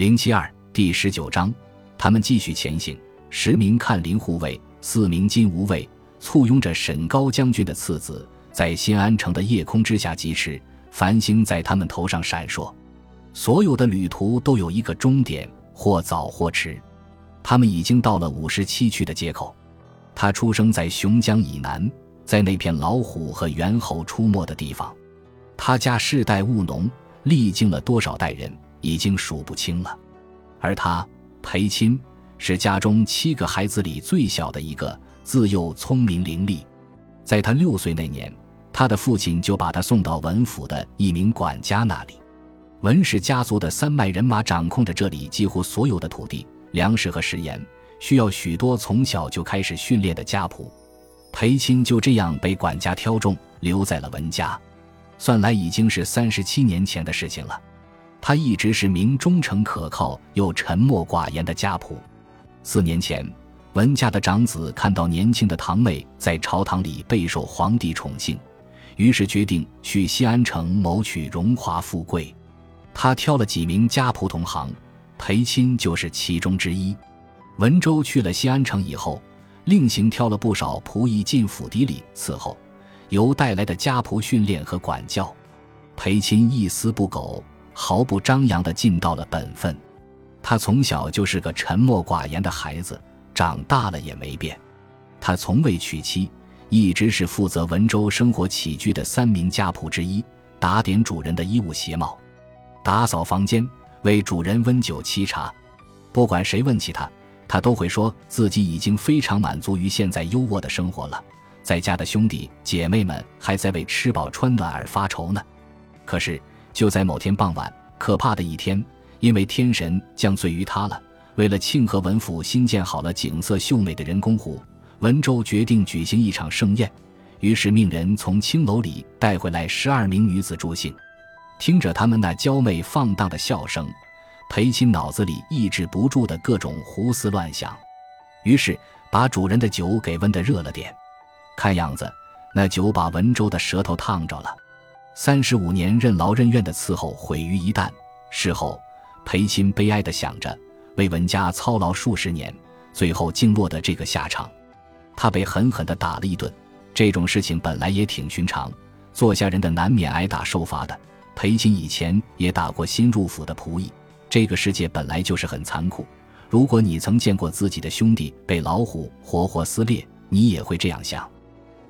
零七二第十九章，他们继续前行。十名看林护卫，四名金吾卫，簇拥着沈高将军的次子，在新安城的夜空之下疾驰，繁星在他们头上闪烁。所有的旅途都有一个终点，或早或迟。他们已经到了五十七区的街口。他出生在熊江以南，在那片老虎和猿猴出没的地方。他家世代务农，历经了多少代人，已经数不清了。而他裴钦。是家中七个孩子里最小的一个，自幼聪明伶俐。在他六岁那年，他的父亲就把他送到文府的一名管家那里。文氏家族的三脉人马掌控着这里几乎所有的土地、粮食和食盐，需要许多从小就开始训练的家仆。裴钦就这样被管家挑中，留在了文家。算来已经是三十七年前的事情了。他一直是名忠诚可靠又沉默寡言的家仆。四年前，文家的长子看到年轻的堂妹在朝堂里备受皇帝宠幸，于是决定去西安城谋取荣华富贵。他挑了几名家仆同行，裴钦就是其中之一。文州去了西安城以后，另行挑了不少仆役进府邸里伺候，由带来的家仆训练和管教。裴钦一丝不苟、毫不张扬地尽到了本分。他从小就是个沉默寡言的孩子，长大了也没变。他从未娶妻，一直是负责文州生活起居的三名家仆之一，打点主人的衣物鞋帽，打扫房间，为主人温酒沏茶。不管谁问起他，他都会说自己已经非常满足于现在优渥的生活了。在家的兄弟姐妹们还在为吃饱穿暖而发愁呢。可是就在某天傍晚，可怕的一天。因为天神降罪于他了。为了庆贺文府新建好了景色秀美的人工湖，文州决定举行一场盛宴，于是命人从青楼里带回来十二名女子助兴。听着他们那娇媚放荡的笑声，裴钦脑子里抑制不住的各种胡思乱想，于是把主人的酒给温得热了点。看样子，那酒把文州的舌头烫着了。三十五年任劳任怨的伺候毁于一旦。事后。裴钦悲哀地想着，为文家操劳数十年，最后竟落得这个下场。他被狠狠地打了一顿。这种事情本来也挺寻常，做下人的难免挨打受罚的。裴钦以前也打过新入府的仆役。这个世界本来就是很残酷。如果你曾见过自己的兄弟被老虎活活撕裂，你也会这样想。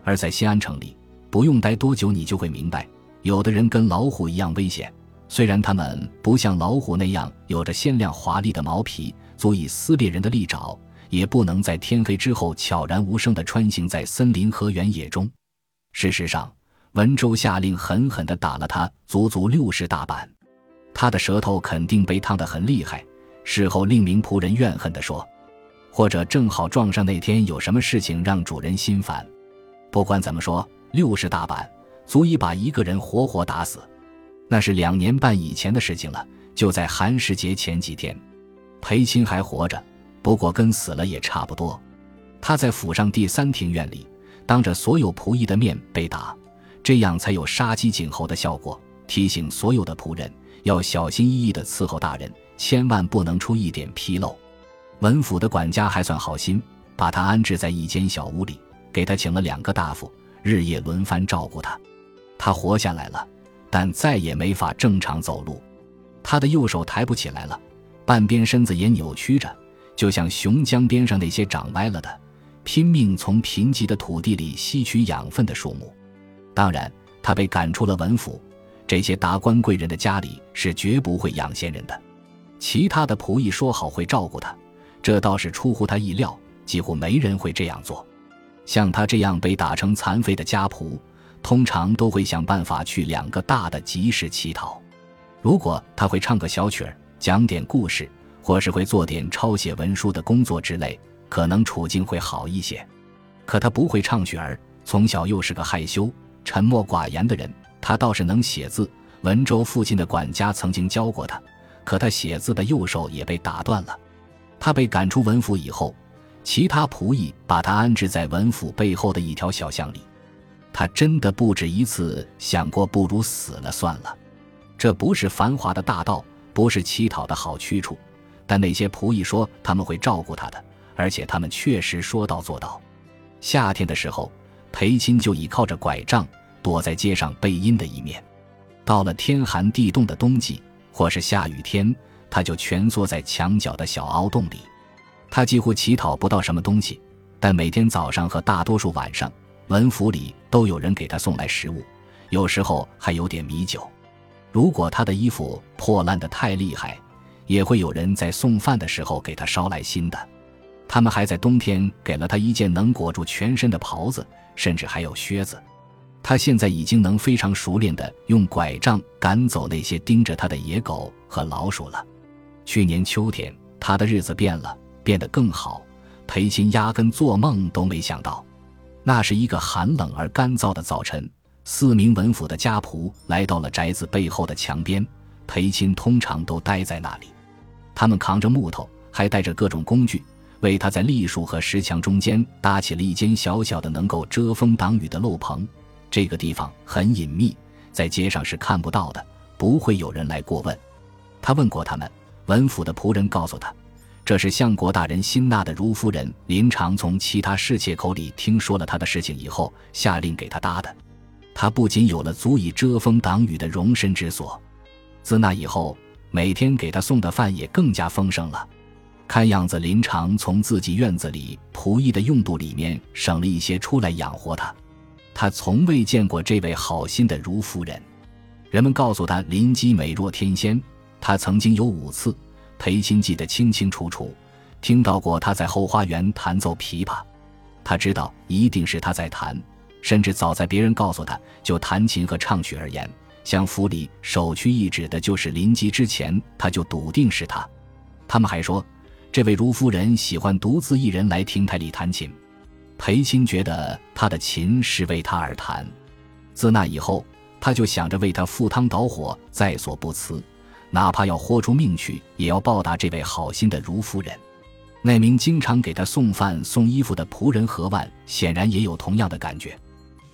而在西安城里，不用待多久，你就会明白，有的人跟老虎一样危险。虽然他们不像老虎那样有着鲜亮华丽的毛皮，足以撕裂人的利爪，也不能在天黑之后悄然无声地穿行在森林和原野中。事实上，文州下令狠狠地打了他足足六十大板，他的舌头肯定被烫得很厉害。事后，令名仆人怨恨地说：“或者正好撞上那天有什么事情让主人心烦。不管怎么说，六十大板足以把一个人活活打死。”那是两年半以前的事情了，就在寒食节前几天，裴钦还活着，不过跟死了也差不多。他在府上第三庭院里，当着所有仆役的面被打，这样才有杀鸡儆猴的效果，提醒所有的仆人要小心翼翼地伺候大人，千万不能出一点纰漏。文府的管家还算好心，把他安置在一间小屋里，给他请了两个大夫，日夜轮番照顾他。他活下来了。但再也没法正常走路，他的右手抬不起来了，半边身子也扭曲着，就像熊江边上那些长歪了的、拼命从贫瘠的土地里吸取养分的树木。当然，他被赶出了文府，这些达官贵人的家里是绝不会养闲人的。其他的仆役说好会照顾他，这倒是出乎他意料，几乎没人会这样做。像他这样被打成残废的家仆。通常都会想办法去两个大的集市乞讨。如果他会唱个小曲儿，讲点故事，或是会做点抄写文书的工作之类，可能处境会好一些。可他不会唱曲儿，从小又是个害羞、沉默寡言的人。他倒是能写字，文州附近的管家曾经教过他，可他写字的右手也被打断了。他被赶出文府以后，其他仆役把他安置在文府背后的一条小巷里。他真的不止一次想过，不如死了算了。这不是繁华的大道，不是乞讨的好去处。但那些仆役说他们会照顾他的，而且他们确实说到做到。夏天的时候，裴钦就倚靠着拐杖躲在街上背阴的一面；到了天寒地冻的冬季或是下雨天，他就蜷缩在墙角的小凹洞里。他几乎乞讨不到什么东西，但每天早上和大多数晚上，文府里都有人给他送来食物，有时候还有点米酒。如果他的衣服破烂的太厉害，也会有人在送饭的时候给他捎来新的，他们还在冬天给了他一件能裹住全身的袍子，甚至还有靴子。他现在已经能非常熟练地用拐杖赶走那些盯着他的野狗和老鼠了。去年秋天，他的日子变了，变得更好。裴鑫压根做梦都没想到，那是一个寒冷而干燥的早晨，四名文府的家仆来到了宅子背后的墙边，裴钦通常都待在那里。他们扛着木头，还带着各种工具，为他在栗树和石墙中间搭起了一间小小的、能够遮风挡雨的漏棚。这个地方很隐秘，在街上是看不到的，不会有人来过问。他问过他们，文府的仆人告诉他，这是相国大人新纳的如夫人林长从其他侍妾口里听说了他的事情以后，下令给他搭的。他不仅有了足以遮风挡雨的容身之所，自那以后。每天给他送的饭也更加丰盛了，看样子林长从自己院子里仆役的用度里面省了一些出来养活他。他从未见过这位好心的如夫人。人们告诉他林姬美若天仙，他曾经有五次，裴钦记得清清楚楚，听到过他在后花园弹奏琵琶。他知道一定是他在弹，甚至早在别人告诉他就弹琴和唱曲而言。相府里首屈一指的就是林基，之前他就笃定是他。他们还说，这位如夫人喜欢独自一人来亭台里弹琴。裴钦觉得他的琴是为他而弹。自那以后，他就想着为他赴汤蹈火，在所不辞，哪怕要豁出命去，也要报答这位好心的如夫人。那名经常给他送饭送衣服的仆人何万，显然也有同样的感觉。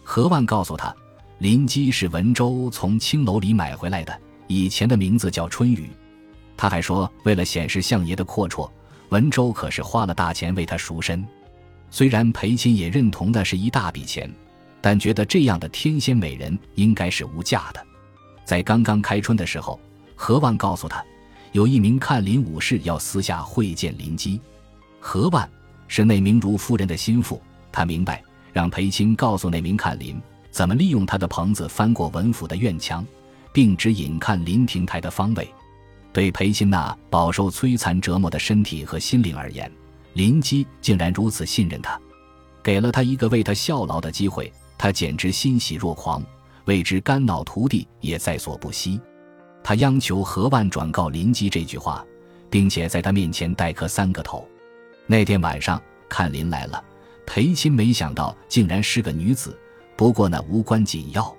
何万告诉他。林姬是文州从青楼里买回来的，以前的名字叫春雨。他还说，为了显示相爷的阔绰，文州可是花了大钱为他赎身。虽然裴钦也认同那是一大笔钱，但觉得这样的天仙美人应该是无价的。在刚刚开春的时候，何万告诉他，有一名看林武士要私下会见林基。何万是那名如夫人的心腹，他明白，让裴青告诉那名看林。怎么利用他的棚子翻过文府的院墙，并指引看林亭台的方位？对裴钦那饱受摧残折磨的身体和心灵而言，林基竟然如此信任他，给了他一个为他效劳的机会，他简直欣喜若狂，为之肝脑涂地也在所不惜。他央求何万转告林基这句话，并且在他面前代磕三个头。那天晚上看林来了，裴钦没想到竟然是个女子。不过那无关紧要，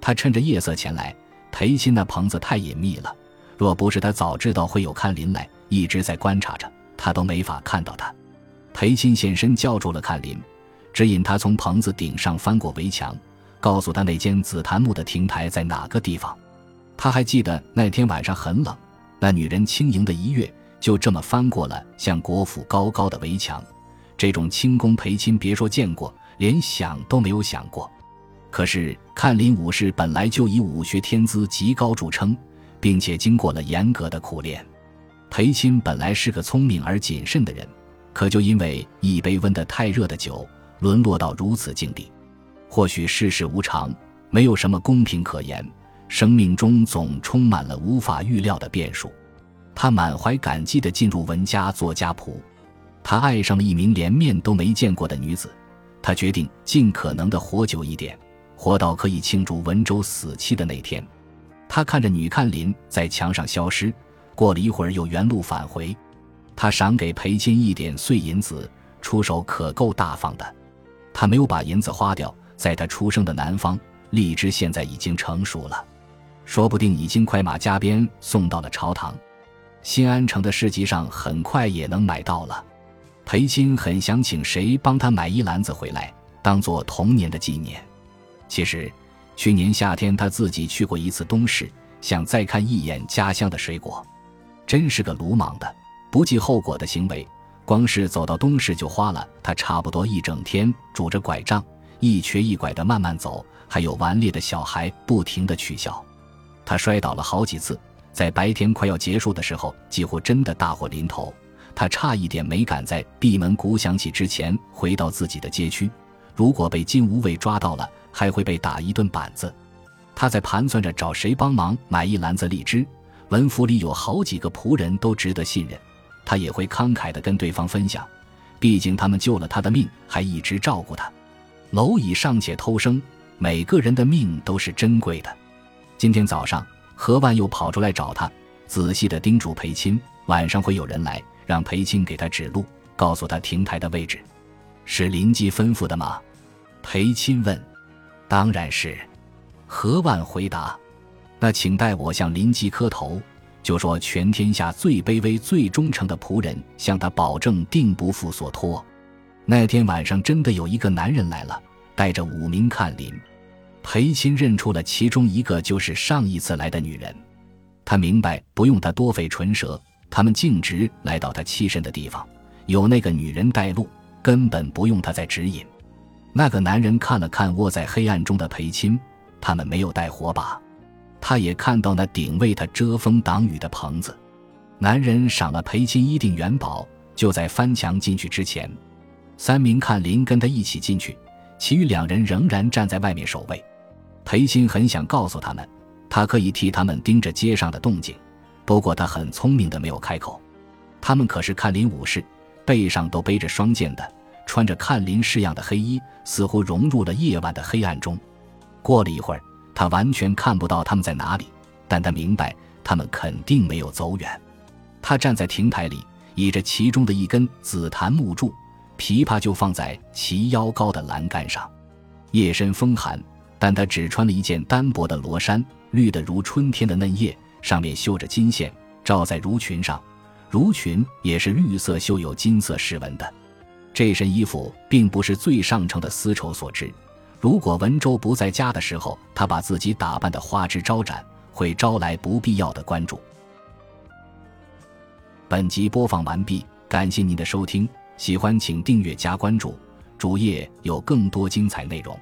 他趁着夜色前来。裴钦那棚子太隐秘了，若不是他早知道会有看林来，一直在观察着，他都没法看到他。裴钦现身叫住了看林，指引他从棚子顶上翻过围墙，告诉他那间紫檀木的亭台在哪个地方。他还记得那天晚上很冷，那女人轻盈的一跃，就这么翻过了向国府高高的围墙。这种轻功，裴钦别说见过。连想都没有想过，可是看林武士本来就以武学天资极高著称，并且经过了严格的苦练。裴钦本来是个聪明而谨慎的人，可就因为一杯温得太热的酒，沦落到如此境地。或许世事无常，没有什么公平可言，生命中总充满了无法预料的变数。他满怀感激地进入文家做家仆，他爱上了一名连面都没见过的女子。他决定尽可能的活久一点，活到可以庆祝文州死期的那天。他看着女看林在墙上消失，过了一会儿又原路返回。他赏给裴金一点碎银子，出手可够大方的。他没有把银子花掉，在他出生的南方，荔枝现在已经成熟了，说不定已经快马加鞭送到了朝堂。新安城的市集上很快也能买到了。裴钦很想请谁帮他买一篮子回来，当做童年的纪念。其实，去年夏天他自己去过一次东市，想再看一眼家乡的水果。真是个鲁莽的、不计后果的行为。光是走到东市就花了他差不多一整天，拄着拐杖一瘸一拐的慢慢走，还有顽劣的小孩不停的取笑。他摔倒了好几次，在白天快要结束的时候，几乎真的大祸临头。他差一点没赶在闭门鼓响起之前回到自己的街区。如果被金无畏抓到了，还会被打一顿板子。他在盘算着找谁帮忙买一篮子荔枝。文府里有好几个仆人都值得信任，他也会慷慨地跟对方分享。毕竟他们救了他的命，还一直照顾他。蝼蚁尚且偷生，每个人的命都是珍贵的。今天早上，何万又跑出来找他，仔细地叮嘱裴钦，晚上会有人来，让裴钦给他指路，告诉他亭台的位置。是林基吩咐的吗？裴钦问：“当然是。”何万回答：“那请代我向林基磕头，就说全天下最卑微、最忠诚的仆人向他保证，定不负所托。”那天晚上，真的有一个男人来了，带着五名看林。裴钦认出了其中一个，就是上一次来的女人。他明白不用他多费唇舌，他们径直来到他栖身的地方，有那个女人带路，根本不用他再指引。那个男人看了看卧在黑暗中的裴钦，他们没有带火把。他也看到那顶为他遮风挡雨的棚子。男人赏了裴钦一锭元宝，就在翻墙进去之前，三名看林跟他一起进去，其余两人仍然站在外面守卫。裴鑫很想告诉他们，他可以替他们盯着街上的动静，不过他很聪明的没有开口。他们可是看林武士，背上都背着双剑的。穿着看林式样的黑衣，似乎融入了夜晚的黑暗中。过了一会儿，他完全看不到他们在哪里，但他明白他们肯定没有走远。他站在亭台里，倚着其中的一根紫檀木柱，琵琶就放在齐腰高的栏杆上。夜深风寒，但他只穿了一件单薄的罗衫，绿得如春天的嫩叶，上面绣着金线，罩在襦裙上，襦裙也是绿色，绣有金色饰纹的。这身衣服并不是最上乘的丝绸所织。如果文州不在家的时候，他把自己打扮的花枝招展，会招来不必要的关注。本集播放完毕，感谢您的收听，喜欢请订阅加关注，主页有更多精彩内容。